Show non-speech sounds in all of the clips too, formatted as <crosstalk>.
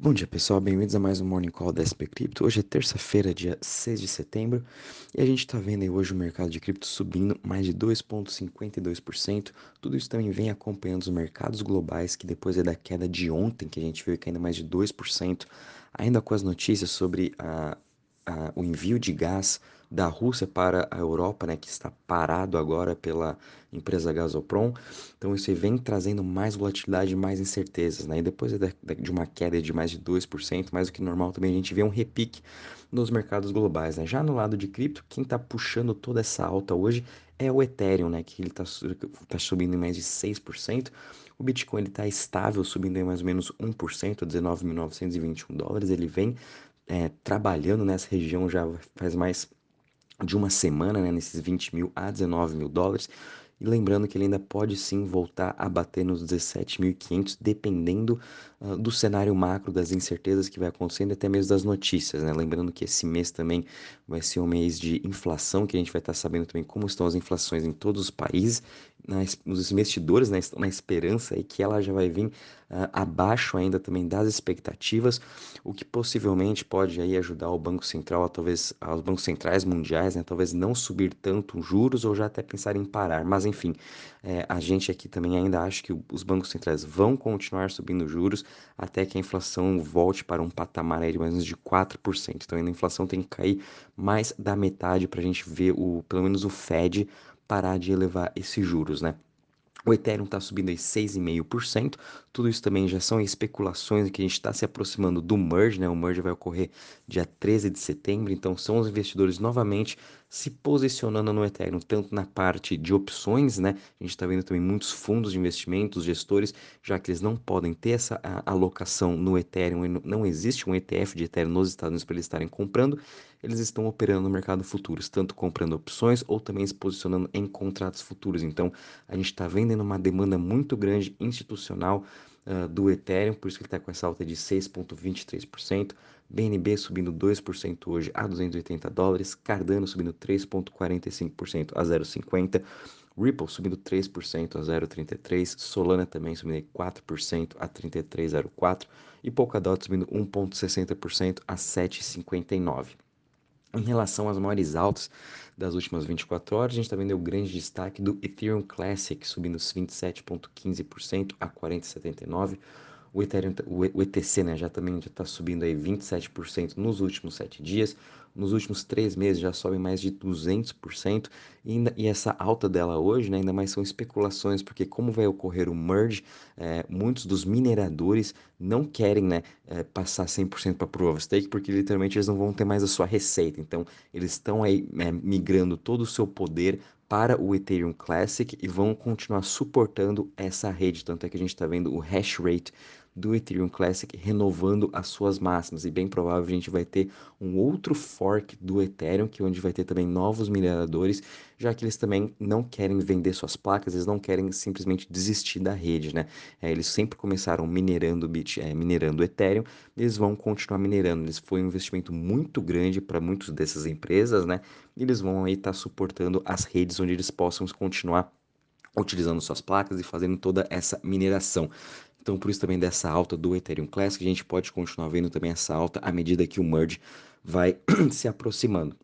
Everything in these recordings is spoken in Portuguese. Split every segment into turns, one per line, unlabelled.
Bom dia pessoal, bem-vindos a mais um Morning Call da SP Cripto. Hoje é terça-feira, dia 6 de setembro, e a gente está vendo aí hoje o mercado de cripto subindo mais de 2,52%. Tudo isso também vem acompanhando os mercados globais, que depois é da queda de ontem, que a gente viu caindo mais de 2%, ainda com as notícias sobre a, a, o envio de gás da Rússia para a Europa, né, que está parado agora pela empresa Gazprom. Então isso vem trazendo mais volatilidade, mais incertezas, né? E depois de uma queda de mais de 2%, mais do que normal também a gente vê um repique nos mercados globais, né? Já no lado de cripto, quem está puxando toda essa alta hoje é o Ethereum, né, que ele está tá subindo em mais de 6%. O Bitcoin está estável, subindo em mais ou menos 1%, a 19.921 dólares. Ele vem é, trabalhando nessa região já faz mais de uma semana, né, nesses 20 mil a 19 mil dólares. E lembrando que ele ainda pode sim voltar a bater nos 17.500, dependendo uh, do cenário macro, das incertezas que vai acontecendo, até mesmo das notícias, né? Lembrando que esse mês também vai ser um mês de inflação, que a gente vai estar sabendo também como estão as inflações em todos os países. Nas, os investidores né, estão na esperança aí que ela já vai vir uh, abaixo ainda também das expectativas, o que possivelmente pode aí ajudar o Banco Central, a, talvez aos bancos centrais mundiais, né, talvez não subir tanto os juros ou já até pensar em parar. Mas enfim, é, a gente aqui também ainda acha que os bancos centrais vão continuar subindo juros até que a inflação volte para um patamar aí de mais ou menos de 4%. Então ainda a inflação tem que cair mais da metade para a gente ver o, pelo menos o Fed parar de elevar esses juros, né? O Ethereum está subindo aí 6,5%. Tudo isso também já são especulações que a gente está se aproximando do merge, né? O merge vai ocorrer dia 13 de setembro, então são os investidores novamente se posicionando no Ethereum, tanto na parte de opções, né? A gente está vendo também muitos fundos de investimentos, gestores, já que eles não podem ter essa alocação no Ethereum, não existe um ETF de Ethereum nos Estados Unidos para eles estarem comprando, eles estão operando no mercado futuros, tanto comprando opções ou também se posicionando em contratos futuros. Então, a gente está vendo uma demanda muito grande institucional uh, do Ethereum, por isso que ele está com essa alta de 6,23%. BNB subindo 2% hoje a 280 dólares, Cardano subindo 3,45% a 0,50, Ripple subindo 3% a 0,33, Solana também subindo 4% a 33,04 e Polkadot subindo 1,60% a 7,59. Em relação às maiores altas das últimas 24 horas, a gente está vendo o grande destaque do Ethereum Classic, subindo 27,15% a 40,79%. O, Ethereum, o ETC né, já também está subindo aí 27% nos últimos 7 dias. Nos últimos 3 meses já sobe mais de 200%. E, ainda, e essa alta dela hoje, né, ainda mais são especulações, porque como vai ocorrer o merge, é, muitos dos mineradores não querem né, é, passar 100% para Proof of Stake, porque literalmente eles não vão ter mais a sua receita. Então, eles estão aí é, migrando todo o seu poder para o Ethereum Classic e vão continuar suportando essa rede. Tanto é que a gente está vendo o hash rate do Ethereum Classic renovando as suas máximas e bem provável a gente vai ter um outro fork do Ethereum que é onde vai ter também novos mineradores, já que eles também não querem vender suas placas, eles não querem simplesmente desistir da rede, né? É, eles sempre começaram minerando bit, é, minerando Ethereum, eles vão continuar minerando. Eles foi um investimento muito grande para muitas dessas empresas, né? E eles vão aí estar tá suportando as redes onde eles possam continuar utilizando suas placas e fazendo toda essa mineração. Então, por isso também dessa alta do Ethereum Classic, a gente pode continuar vendo também essa alta à medida que o merge vai <clears throat> se aproximando.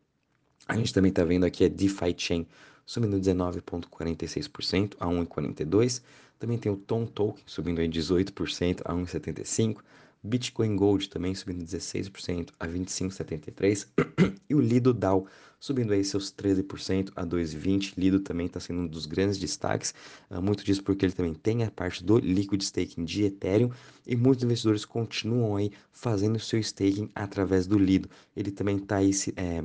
A gente também está vendo aqui a DeFi Chain subindo 19,46% a 1,42%. Também tem o Tom Token subindo em 18% a 1,75%. Bitcoin Gold também subindo 16% a 25,73%. <clears throat> e o Lido DAO subindo aí seus 13% a 2,20%. Lido também está sendo um dos grandes destaques. Uh, muito disso porque ele também tem a parte do liquid staking de Ethereum e muitos investidores continuam aí fazendo seu staking através do Lido. Ele também está aí... É,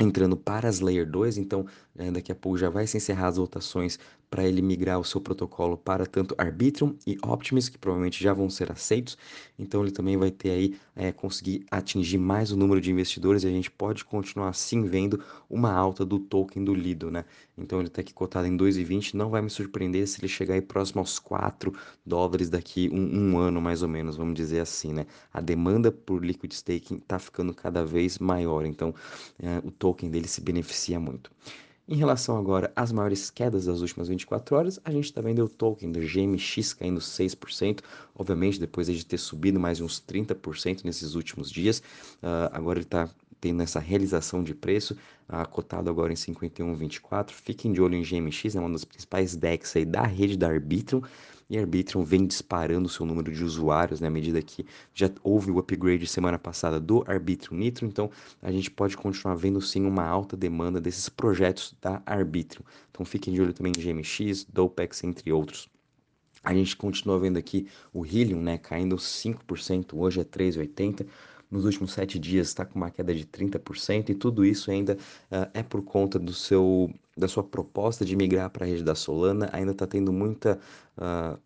entrando para as Layer 2, então é, daqui a pouco já vai se encerrar as votações para ele migrar o seu protocolo para tanto Arbitrum e Optimus, que provavelmente já vão ser aceitos. Então ele também vai ter aí, é, conseguir atingir mais o número de investidores e a gente pode continuar assim vendo uma alta do token do Lido, né? Então ele está aqui cotado em 2,20, não vai me surpreender se ele chegar aí próximo aos 4 dólares daqui um, um ano mais ou menos, vamos dizer assim, né? A demanda por liquid staking está ficando cada vez maior, então é, o token dele se beneficia muito. Em relação agora às maiores quedas das últimas 24 horas, a gente vendo o token do GMX caindo 6%, obviamente depois de ter subido mais uns 30% nesses últimos dias, uh, agora ele está tendo essa realização de preço, uh, cotado agora em 51,24. Fiquem de olho em GMX, é uma das principais DEX aí da rede da Arbitrum, e Arbitrum vem disparando o seu número de usuários, né, à medida que já houve o upgrade semana passada do Arbitrum Nitro, então a gente pode continuar vendo sim uma alta demanda desses projetos da Arbitrum. Então fiquem de olho também em GMX, Dopex, entre outros. A gente continua vendo aqui o Helium, né, caindo 5%, hoje é 3,80%. Nos últimos sete dias está com uma queda de 30%, e tudo isso ainda uh, é por conta do seu da sua proposta de migrar para a rede da Solana, ainda está tendo muita uh,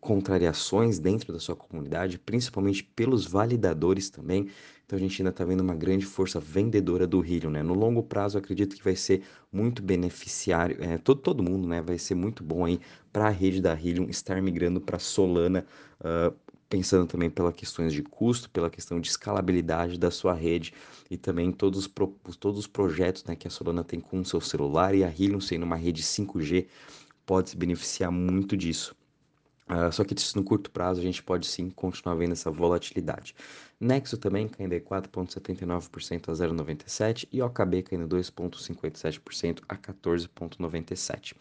contrariações dentro da sua comunidade, principalmente pelos validadores também. Então a gente ainda está vendo uma grande força vendedora do Helium, né? No longo prazo, acredito que vai ser muito beneficiário, é, todo, todo mundo, né? Vai ser muito bom aí para a rede da Helium estar migrando para Solana, uh, pensando também pelas questões de custo, pela questão de escalabilidade da sua rede e também todos os, todos os projetos né, que a Solana tem com o seu celular e a Helium sendo uma rede 5G pode se beneficiar muito disso. Uh, só que no curto prazo a gente pode sim continuar vendo essa volatilidade. Nexo também caindo 4,79% a 0,97% e OKB caindo 2,57% a 14,97%.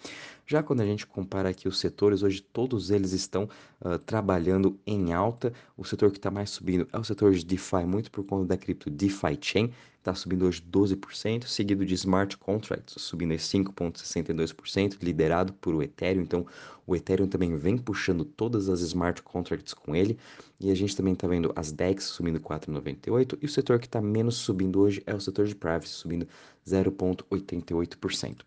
Já quando a gente compara aqui os setores, hoje todos eles estão uh, trabalhando em alta. O setor que está mais subindo é o setor de DeFi, muito por conta da cripto DeFi Chain, está subindo hoje 12%, seguido de Smart Contracts, subindo 5,62%, liderado por o Ethereum. Então, o Ethereum também vem puxando todas as Smart Contracts com ele. E a gente também está vendo as DEX subindo 4,98%. E o setor que está menos subindo hoje é o setor de Privacy, subindo 0,88%.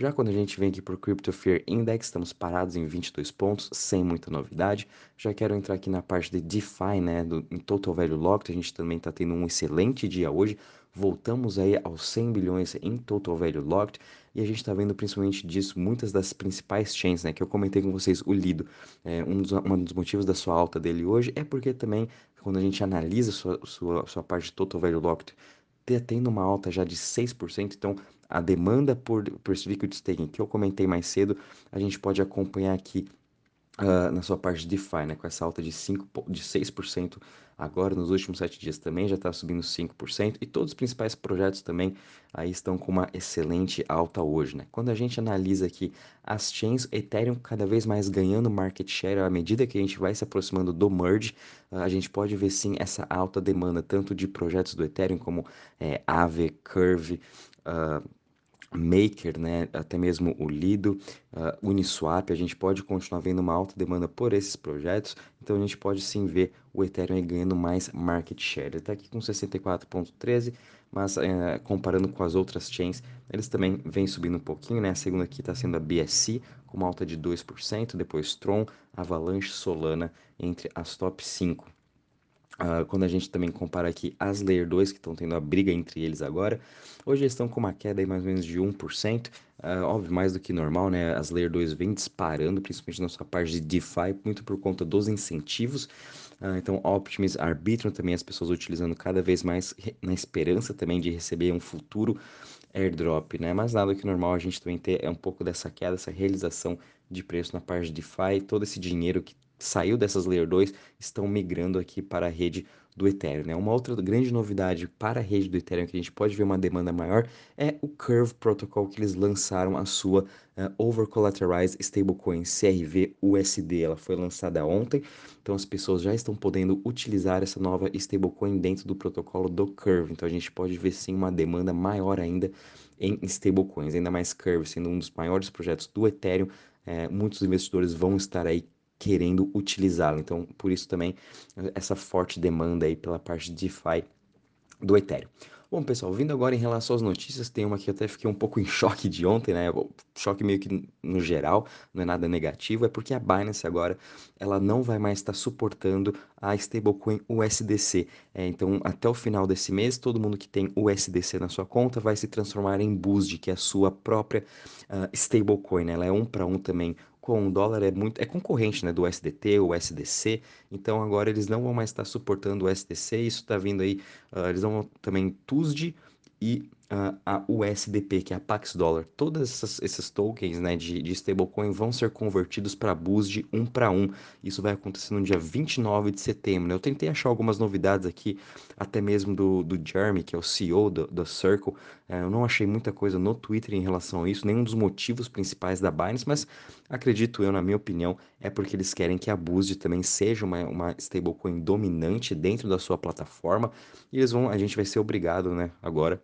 Já quando a gente vem aqui para o Crypto Fear Index, estamos parados em 22 pontos, sem muita novidade. Já quero entrar aqui na parte de DeFi, né, do, em Total Value Locked, a gente também está tendo um excelente dia hoje. Voltamos aí aos 100 bilhões em Total Value Locked e a gente está vendo principalmente disso muitas das principais chains, né, que eu comentei com vocês, o Lido. É, um, dos, um dos motivos da sua alta dele hoje é porque também, quando a gente analisa sua, sua, sua parte Total Value Locked, tendo uma alta já de 6%, então a demanda por, por liquid staking que eu comentei mais cedo, a gente pode acompanhar aqui uh, na sua parte de DeFi, né, com essa alta de, 5, de 6% agora nos últimos 7 dias também já está subindo 5%, e todos os principais projetos também aí estão com uma excelente alta hoje. Né? Quando a gente analisa aqui as chains, Ethereum cada vez mais ganhando market share à medida que a gente vai se aproximando do merge, a gente pode ver sim essa alta demanda tanto de projetos do Ethereum como é, Curve, uh, Maker, né, até mesmo o Lido, uh, Uniswap, a gente pode continuar vendo uma alta demanda por esses projetos, então a gente pode sim ver o Ethereum ganhando mais market share. Ele está aqui com 64,13, mas uh, comparando com as outras chains, eles também vêm subindo um pouquinho, né? A segunda aqui está sendo a BSC, com uma alta de 2%, depois Tron, Avalanche, Solana, entre as top 5. Uh, quando a gente também compara aqui as Layer 2, que estão tendo a briga entre eles agora, hoje eles estão com uma queda aí mais ou menos de 1%, uh, ah, óbvio, mais do que normal, né? As Layer 2 vêm disparando, principalmente na sua parte de DeFi, muito por conta dos incentivos. Uh, então, Optimus, Arbitrum também as pessoas utilizando cada vez mais na esperança também de receber um futuro airdrop, né? Mas nada que normal a gente também ter é um pouco dessa queda, essa realização de preço na parte de DeFi, todo esse dinheiro que saiu dessas Layer 2 estão migrando aqui para a rede do Ethereum. Né? Uma outra grande novidade para a rede do Ethereum que a gente pode ver uma demanda maior é o Curve Protocol que eles lançaram a sua uh, Over Collateralized Stablecoin CRV USD. Ela foi lançada ontem, então as pessoas já estão podendo utilizar essa nova stablecoin dentro do protocolo do Curve. Então a gente pode ver sim uma demanda maior ainda em stablecoins, ainda mais Curve sendo um dos maiores projetos do Ethereum. É, muitos investidores vão estar aí querendo utilizá-lo. Então, por isso também essa forte demanda aí pela parte de DeFi do Ethereum. Bom, pessoal, vindo agora em relação às notícias, tem uma que eu até fiquei um pouco <laughs> em choque de ontem, né? Choque meio que no geral, não é nada negativo, é porque a Binance agora ela não vai mais estar suportando a stablecoin USDC. É, então, até o final desse mês, todo mundo que tem USDC na sua conta vai se transformar em BUSD, que é a sua própria uh, stablecoin. Né? Ela é um para um também com o dólar é muito é concorrente né, do SDT, o SDC, então agora eles não vão mais estar suportando o SDC, isso está vindo aí, uh, eles vão também TUSD e a USDP, que é a Pax Dollar. Todos esses tokens né, de, de stablecoin vão ser convertidos para BUSD um para um. Isso vai acontecer no dia 29 de setembro. Né? Eu tentei achar algumas novidades aqui, até mesmo do, do Jeremy, que é o CEO do, do Circle. É, eu não achei muita coisa no Twitter em relação a isso, nenhum dos motivos principais da Binance, mas acredito eu, na minha opinião, é porque eles querem que a BUSD também seja uma, uma stablecoin dominante dentro da sua plataforma. E eles vão, a gente vai ser obrigado, né, agora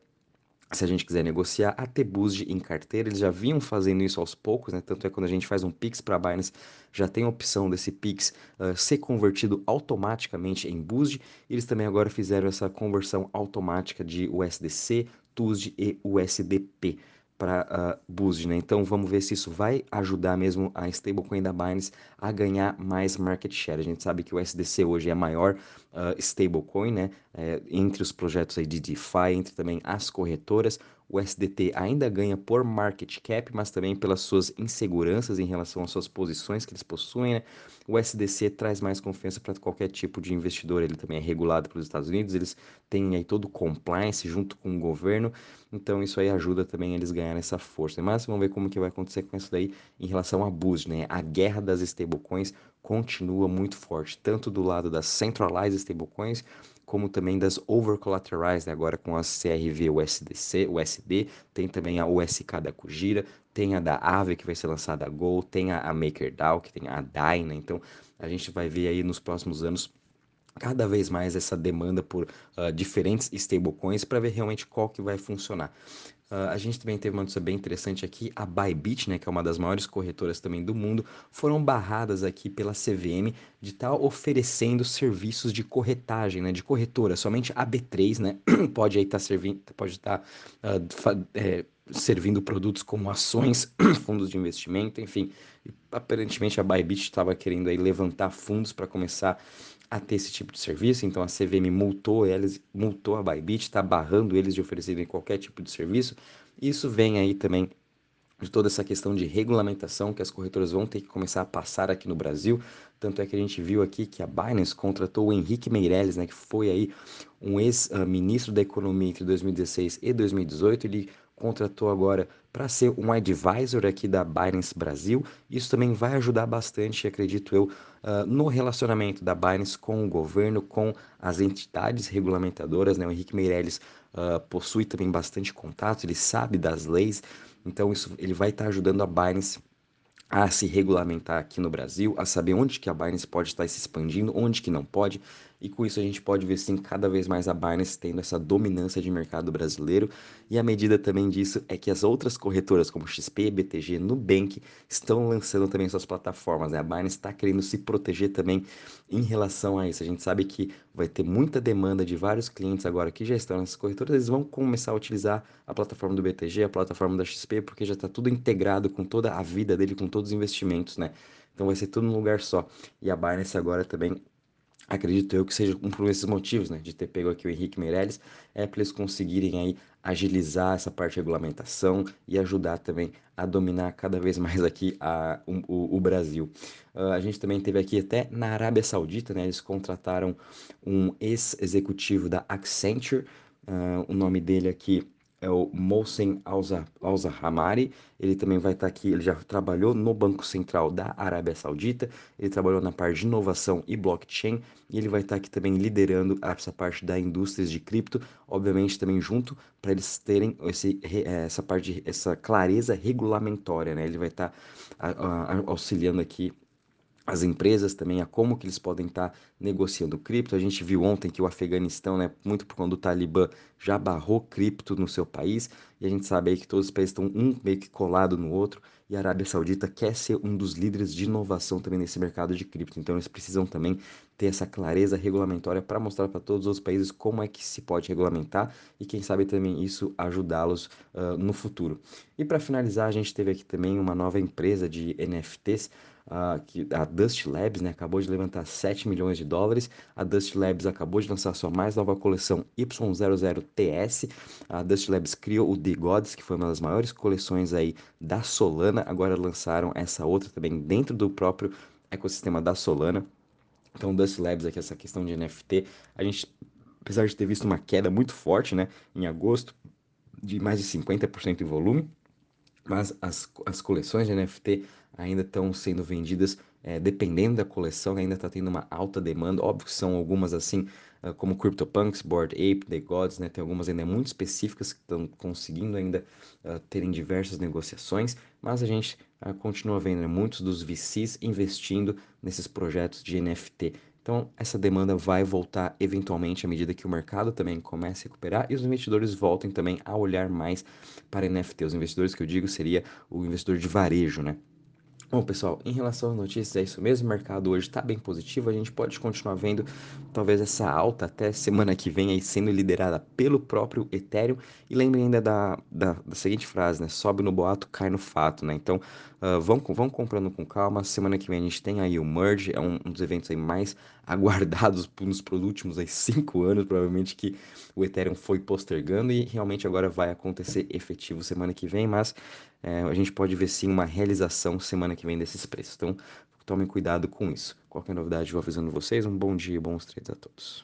se a gente quiser negociar, a boost em carteira, eles já vinham fazendo isso aos poucos, né? Tanto é quando a gente faz um Pix para a Binance, já tem a opção desse Pix uh, ser convertido automaticamente em boost. Eles também agora fizeram essa conversão automática de USDC, TUSD e USDP para uh, Boost, né? Então vamos ver se isso vai ajudar mesmo a stablecoin da Binance a ganhar mais market share. A gente sabe que o SDC hoje é a maior uh, stablecoin, né? É, entre os projetos aí de DeFi, entre também as corretoras. O SDT ainda ganha por market cap, mas também pelas suas inseguranças em relação às suas posições que eles possuem. Né? O SDC traz mais confiança para qualquer tipo de investidor. Ele também é regulado pelos Estados Unidos, eles têm aí todo o compliance junto com o governo. Então isso aí ajuda também eles ganharem essa força. Mas vamos ver como que vai acontecer com isso daí em relação a Boost, né? A guerra das stablecoins continua muito forte, tanto do lado das centralized stablecoins como também das over collateralized, né? agora com as CRV USDC, USD, tem também a USK da Kujira, tem a da Aave que vai ser lançada a Go, tem a, a MakerDAO, que tem a DAI, né? Então a gente vai ver aí nos próximos anos cada vez mais essa demanda por uh, diferentes stablecoins para ver realmente qual que vai funcionar. Uh, a gente também teve uma notícia bem interessante aqui, a Bybit, né, que é uma das maiores corretoras também do mundo, foram barradas aqui pela CVM de estar tá oferecendo serviços de corretagem, né, de corretora. Somente a B3, né, <clears throat> pode aí estar tá servindo, pode estar tá, uh, é, servindo produtos como ações, <clears throat> fundos de investimento, enfim. aparentemente a Bybit estava querendo aí levantar fundos para começar a ter esse tipo de serviço, então a CVM multou eles, multou a Bybit, está barrando eles de oferecerem qualquer tipo de serviço. Isso vem aí também de toda essa questão de regulamentação que as corretoras vão ter que começar a passar aqui no Brasil. Tanto é que a gente viu aqui que a Binance contratou o Henrique Meirelles, né, que foi aí um ex-ministro da Economia entre 2016 e 2018. Ele contratou agora para ser um advisor aqui da Binance Brasil. Isso também vai ajudar bastante, acredito eu, uh, no relacionamento da Binance com o governo, com as entidades regulamentadoras. Né? O Henrique Meirelles uh, possui também bastante contato, ele sabe das leis, então isso ele vai estar tá ajudando a Binance a se regulamentar aqui no Brasil, a saber onde que a Binance pode estar se expandindo, onde que não pode, e com isso a gente pode ver sim cada vez mais a Binance tendo essa dominância de mercado brasileiro, e a medida também disso é que as outras corretoras como XP, BTG, Nubank estão lançando também suas plataformas, né? A Binance está querendo se proteger também em relação a isso. A gente sabe que vai ter muita demanda de vários clientes agora que já estão nessas corretoras, eles vão começar a utilizar a plataforma do BTG, a plataforma da XP, porque já está tudo integrado com toda a vida dele, com todos os investimentos, né? Então vai ser tudo num lugar só. E a Binance agora também acredito eu que seja um por esses motivos, né, de ter pego aqui o Henrique Meirelles, é para eles conseguirem aí agilizar essa parte de regulamentação e ajudar também a dominar cada vez mais aqui a, o, o Brasil. Uh, a gente também teve aqui até na Arábia Saudita, né, eles contrataram um ex-executivo da Accenture, uh, o nome dele aqui é o Mohsen Al-Zahamari. Ele também vai estar aqui, ele já trabalhou no Banco Central da Arábia Saudita, ele trabalhou na parte de inovação e blockchain, e ele vai estar aqui também liderando essa parte da indústria de cripto, obviamente também junto para eles terem esse, essa parte, essa clareza regulamentória, né? Ele vai estar auxiliando aqui as empresas também a como que eles podem estar tá negociando cripto. A gente viu ontem que o Afeganistão, né, muito por conta do Talibã, já barrou cripto no seu país, e a gente sabe aí que todos os países estão um meio que colado no outro, e a Arábia Saudita quer ser um dos líderes de inovação também nesse mercado de cripto. Então eles precisam também ter essa clareza regulamentória para mostrar para todos os países como é que se pode regulamentar e quem sabe também isso ajudá-los uh, no futuro. E para finalizar, a gente teve aqui também uma nova empresa de NFTs que a Dust Labs né, acabou de levantar 7 milhões de dólares. A Dust Labs acabou de lançar sua mais nova coleção Y00TS. A Dust Labs criou o The Gods, que foi uma das maiores coleções aí da Solana. Agora lançaram essa outra também dentro do próprio ecossistema da Solana. Então, Dust Labs aqui, essa questão de NFT, a gente, apesar de ter visto uma queda muito forte, né, em agosto, de mais de 50% em volume, mas as, as coleções de NFT ainda estão sendo vendidas é, dependendo da coleção, ainda está tendo uma alta demanda. Óbvio que são algumas assim, uh, como CryptoPunks, Bored Ape, The Gods, né? Tem algumas ainda muito específicas que estão conseguindo ainda uh, terem diversas negociações, mas a gente uh, continua vendo né, muitos dos VCs investindo nesses projetos de NFT. Então, essa demanda vai voltar eventualmente à medida que o mercado também comece a recuperar e os investidores voltem também a olhar mais para NFT. Os investidores que eu digo seria o investidor de varejo, né? Bom, pessoal, em relação às notícias, é isso mesmo. O mercado hoje está bem positivo. A gente pode continuar vendo talvez essa alta até semana que vem aí sendo liderada pelo próprio Ethereum. E lembrem ainda da, da, da seguinte frase, né? Sobe no boato, cai no fato, né? Então, uh, vão, vão comprando com calma. Semana que vem a gente tem aí o Merge, é um, um dos eventos aí mais <laughs> aguardados nos últimos aí cinco anos, provavelmente, que o Ethereum foi postergando e realmente agora vai acontecer efetivo semana que vem, mas é, a gente pode ver sim uma realização semana que vem desses preços. Então, tomem cuidado com isso. Qualquer novidade, vou avisando vocês. Um bom dia e bons trades a todos.